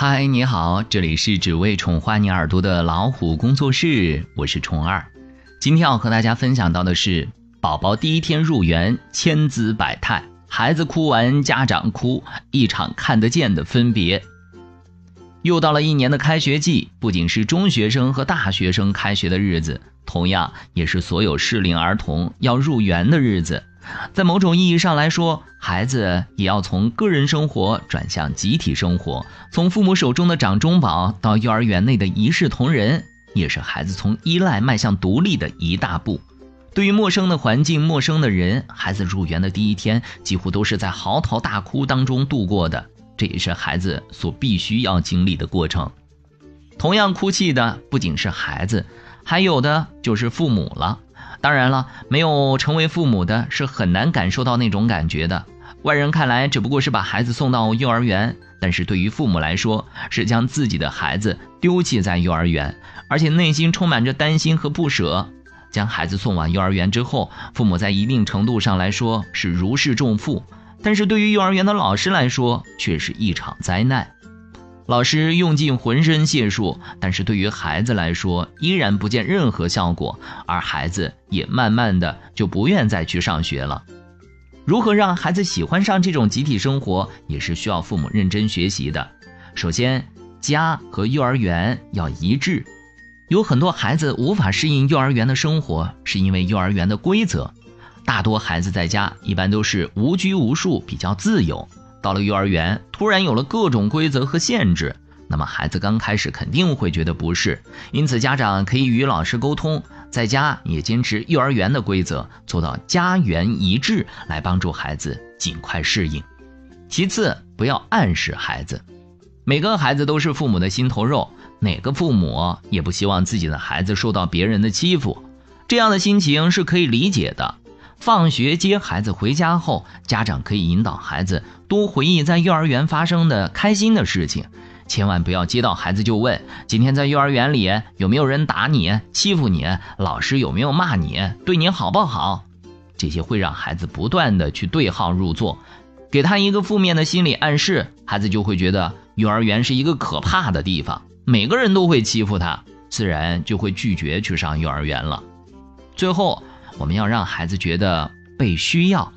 嗨，你好，这里是只为宠坏你耳朵的老虎工作室，我是虫儿。今天要和大家分享到的是，宝宝第一天入园，千姿百态，孩子哭完，家长哭，一场看得见的分别。又到了一年的开学季，不仅是中学生和大学生开学的日子，同样也是所有适龄儿童要入园的日子。在某种意义上来说，孩子也要从个人生活转向集体生活，从父母手中的掌中宝到幼儿园内的一视同仁，也是孩子从依赖迈向独立的一大步。对于陌生的环境、陌生的人，孩子入园的第一天几乎都是在嚎啕大哭当中度过的，这也是孩子所必须要经历的过程。同样哭泣的不仅是孩子，还有的就是父母了。当然了，没有成为父母的是很难感受到那种感觉的。外人看来只不过是把孩子送到幼儿园，但是对于父母来说，是将自己的孩子丢弃在幼儿园，而且内心充满着担心和不舍。将孩子送往幼儿园之后，父母在一定程度上来说是如释重负，但是对于幼儿园的老师来说，却是一场灾难。老师用尽浑身解数，但是对于孩子来说，依然不见任何效果，而孩子也慢慢的就不愿再去上学了。如何让孩子喜欢上这种集体生活，也是需要父母认真学习的。首先，家和幼儿园要一致。有很多孩子无法适应幼儿园的生活，是因为幼儿园的规则。大多孩子在家一般都是无拘无束，比较自由。到了幼儿园，突然有了各种规则和限制，那么孩子刚开始肯定会觉得不适。因此，家长可以与老师沟通，在家也坚持幼儿园的规则，做到家园一致，来帮助孩子尽快适应。其次，不要暗示孩子，每个孩子都是父母的心头肉，哪个父母也不希望自己的孩子受到别人的欺负，这样的心情是可以理解的。放学接孩子回家后，家长可以引导孩子多回忆在幼儿园发生的开心的事情，千万不要接到孩子就问今天在幼儿园里有没有人打你、欺负你，老师有没有骂你，对你好不好？这些会让孩子不断的去对号入座，给他一个负面的心理暗示，孩子就会觉得幼儿园是一个可怕的地方，每个人都会欺负他，自然就会拒绝去上幼儿园了。最后。我们要让孩子觉得被需要，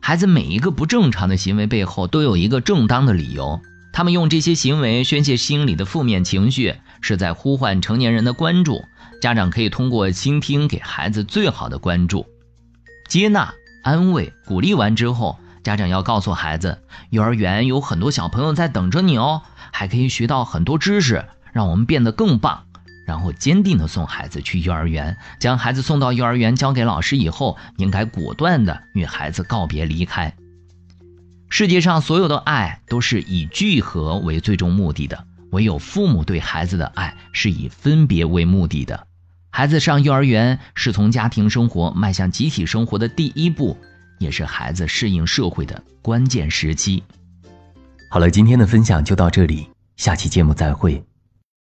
孩子每一个不正常的行为背后都有一个正当的理由，他们用这些行为宣泄心里的负面情绪，是在呼唤成年人的关注。家长可以通过倾听给孩子最好的关注，接纳、安慰、鼓励完之后，家长要告诉孩子，幼儿园有很多小朋友在等着你哦，还可以学到很多知识，让我们变得更棒。然后坚定的送孩子去幼儿园，将孩子送到幼儿园交给老师以后，应该果断的与孩子告别离开。世界上所有的爱都是以聚合为最终目的的，唯有父母对孩子的爱是以分别为目的的。孩子上幼儿园是从家庭生活迈向集体生活的第一步，也是孩子适应社会的关键时期。好了，今天的分享就到这里，下期节目再会。